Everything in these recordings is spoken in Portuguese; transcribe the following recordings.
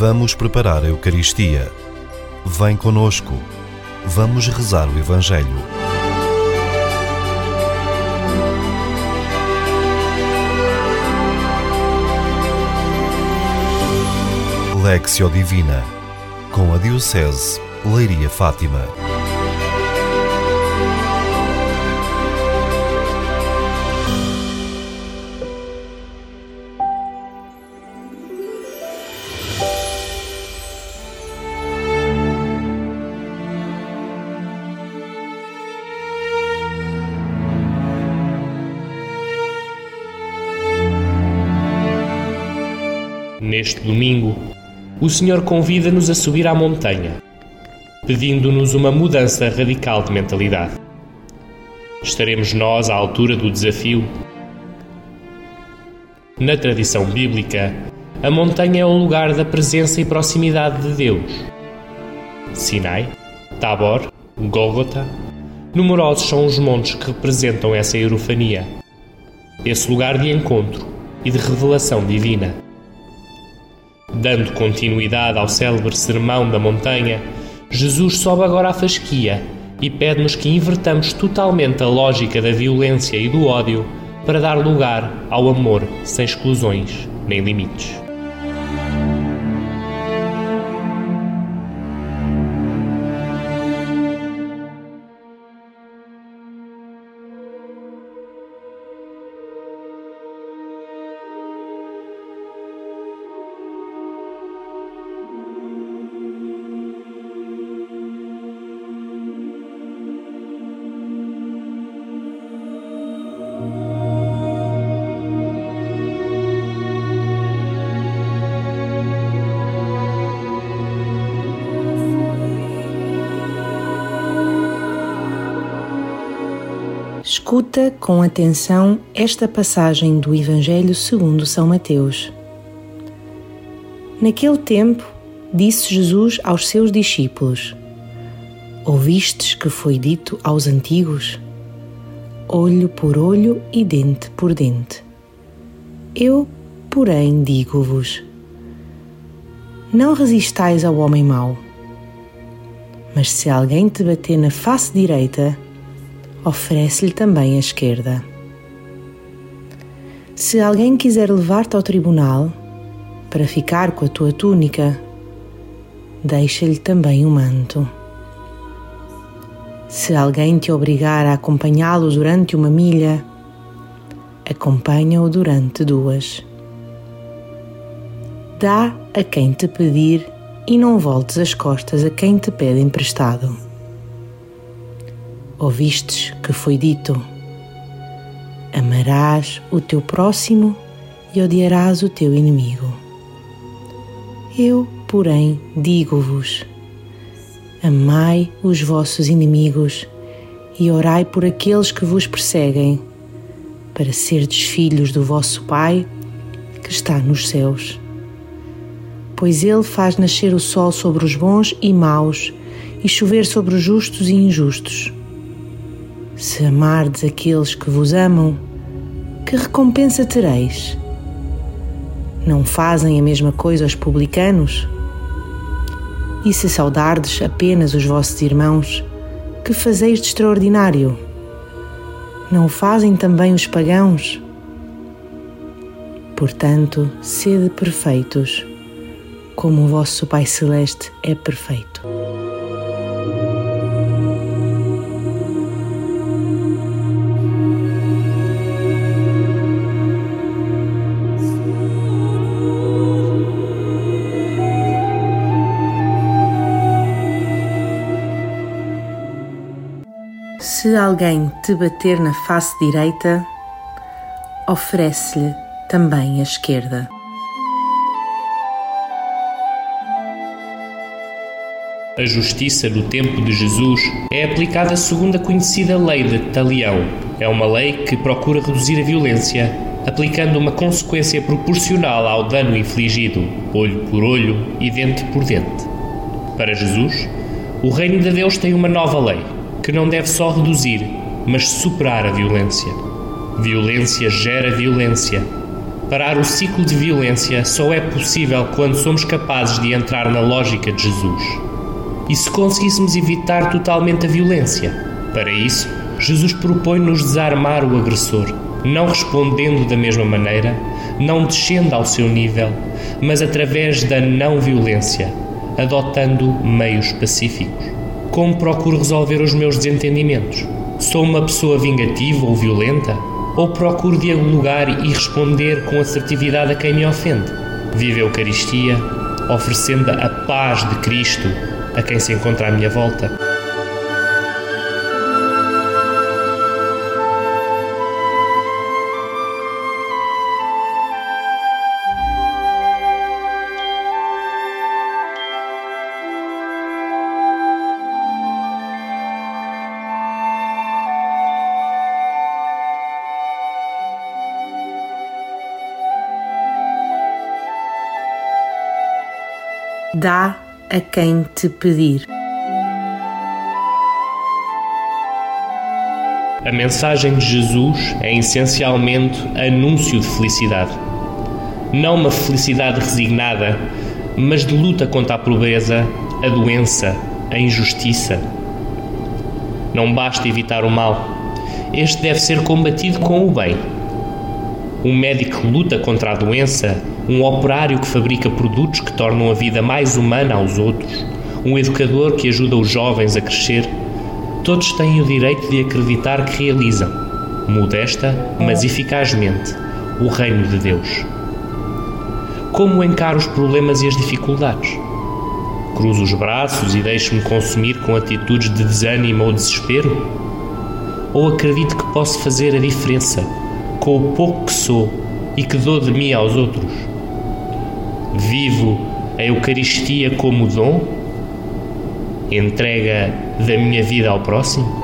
Vamos preparar a Eucaristia. Vem conosco. Vamos rezar o Evangelho. Lexio Divina com a Diocese Leiria Fátima. Neste domingo, o Senhor convida-nos a subir à montanha, pedindo-nos uma mudança radical de mentalidade. Estaremos nós à altura do desafio? Na tradição bíblica, a montanha é o lugar da presença e proximidade de Deus. Sinai, Tabor, Gólgota, numerosos são os montes que representam essa eurofania, esse lugar de encontro e de revelação divina. Dando continuidade ao célebre sermão da montanha, Jesus sobe agora à fasquia e pede-nos que invertamos totalmente a lógica da violência e do ódio para dar lugar ao amor sem exclusões nem limites. Escuta com atenção esta passagem do Evangelho segundo São Mateus. Naquele tempo, disse Jesus aos seus discípulos: Ouvistes que foi dito aos antigos? Olho por olho e dente por dente. Eu, porém, digo-vos: Não resistais ao homem mau. Mas se alguém te bater na face direita, oferece-lhe também a esquerda. Se alguém quiser levar-te ao tribunal para ficar com a tua túnica, deixa-lhe também o manto. Se alguém te obrigar a acompanhá-lo durante uma milha, acompanha-o durante duas. Dá a quem te pedir e não voltes as costas a quem te pede emprestado. Ouvistes que foi dito: Amarás o teu próximo e odiarás o teu inimigo. Eu, porém, digo-vos: Amai os vossos inimigos e orai por aqueles que vos perseguem, para serdes filhos do vosso Pai que está nos céus. Pois Ele faz nascer o sol sobre os bons e maus e chover sobre os justos e injustos. Se amardes aqueles que vos amam, que recompensa tereis? Não fazem a mesma coisa os publicanos? E se saudardes apenas os vossos irmãos, que fazeis de extraordinário? Não o fazem também os pagãos? Portanto, sede perfeitos, como o vosso Pai Celeste é perfeito. Se alguém te bater na face direita, oferece-lhe também a esquerda. A justiça no tempo de Jesus é aplicada segundo a conhecida lei de Talião. É uma lei que procura reduzir a violência, aplicando uma consequência proporcional ao dano infligido, olho por olho e dente por dente. Para Jesus, o reino de Deus tem uma nova lei que não deve só reduzir, mas superar a violência. Violência gera violência. Parar o ciclo de violência só é possível quando somos capazes de entrar na lógica de Jesus. E se conseguíssemos evitar totalmente a violência? Para isso, Jesus propõe-nos desarmar o agressor, não respondendo da mesma maneira, não descendo ao seu nível, mas através da não violência, adotando meios pacíficos. Como procuro resolver os meus desentendimentos? Sou uma pessoa vingativa ou violenta? Ou procuro dialogar e responder com assertividade a quem me ofende? Vive a Eucaristia, oferecendo a paz de Cristo a quem se encontra à minha volta. Dá a quem te pedir. A mensagem de Jesus é essencialmente anúncio de felicidade. Não uma felicidade resignada, mas de luta contra a pobreza, a doença, a injustiça. Não basta evitar o mal, este deve ser combatido com o bem. Um médico luta contra a doença um operário que fabrica produtos que tornam a vida mais humana aos outros, um educador que ajuda os jovens a crescer, todos têm o direito de acreditar que realizam, modesta, mas eficazmente, o reino de Deus. Como encaro os problemas e as dificuldades? Cruzo os braços e deixo-me consumir com atitudes de desânimo ou desespero? Ou acredito que posso fazer a diferença com o pouco que sou e que dou de mim aos outros? Vivo a Eucaristia como dom? Entrega da minha vida ao próximo?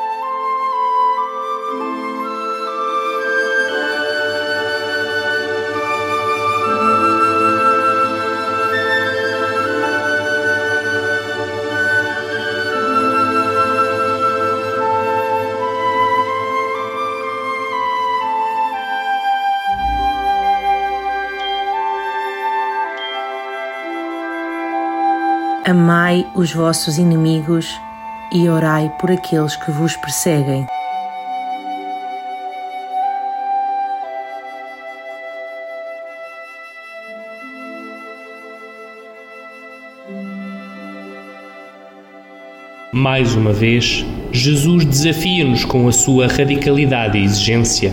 Amai os vossos inimigos e orai por aqueles que vos perseguem. Mais uma vez, Jesus desafia-nos com a sua radicalidade e exigência,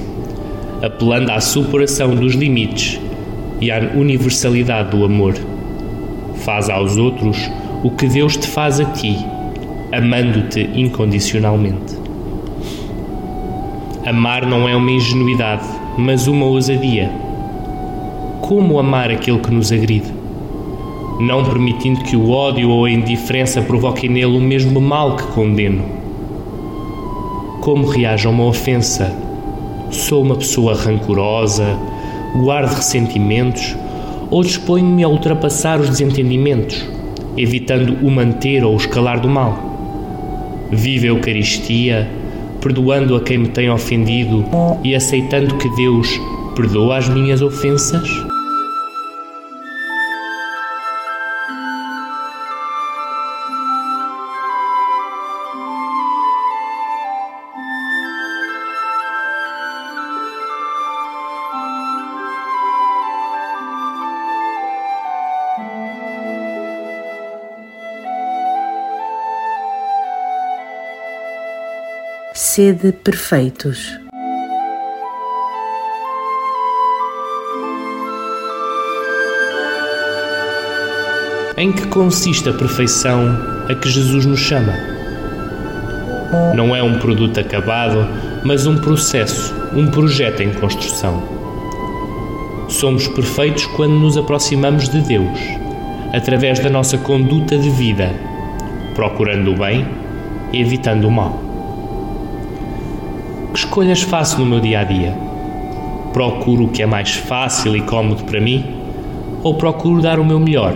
apelando à superação dos limites e à universalidade do amor. Faz aos outros o que Deus te faz a ti, amando-te incondicionalmente. Amar não é uma ingenuidade, mas uma ousadia. Como amar aquele que nos agride? Não permitindo que o ódio ou a indiferença provoquem nele o mesmo mal que condeno. Como reage a uma ofensa? Sou uma pessoa rancorosa, guardo ressentimentos ou disponho-me a ultrapassar os desentendimentos? evitando o manter ou o escalar do mal. Vive a Eucaristia, perdoando a quem me tem ofendido e aceitando que Deus perdoa as minhas ofensas? Sede perfeitos. Em que consiste a perfeição a que Jesus nos chama? Não é um produto acabado, mas um processo, um projeto em construção. Somos perfeitos quando nos aproximamos de Deus, através da nossa conduta de vida, procurando o bem evitando o mal. Que escolhas faço no meu dia a dia? Procuro o que é mais fácil e cómodo para mim? Ou procuro dar o meu melhor,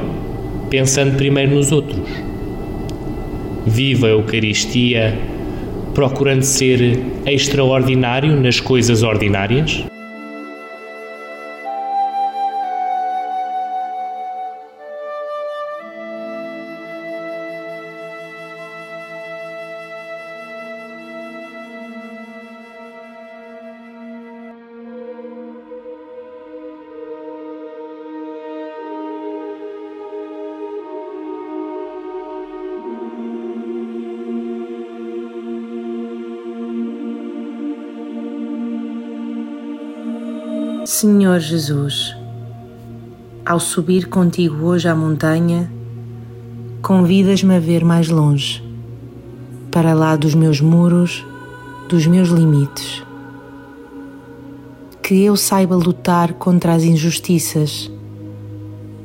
pensando primeiro nos outros? Viva a Eucaristia procurando ser extraordinário nas coisas ordinárias? Senhor Jesus, ao subir contigo hoje à montanha, convidas-me a ver mais longe, para lá dos meus muros, dos meus limites. Que eu saiba lutar contra as injustiças,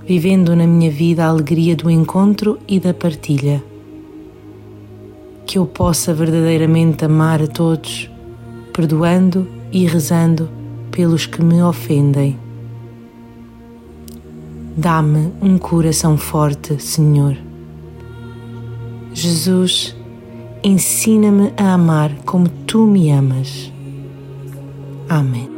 vivendo na minha vida a alegria do encontro e da partilha. Que eu possa verdadeiramente amar a todos, perdoando e rezando pelos que me ofendem. Dá-me um coração forte, Senhor. Jesus, ensina-me a amar como tu me amas. Amém.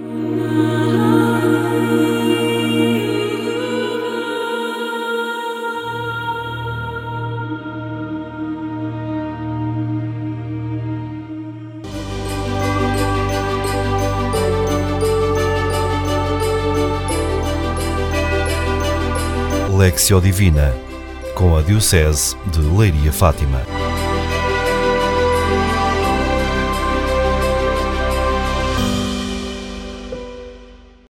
Lexio Divina, com a Diocese de Leiria Fátima.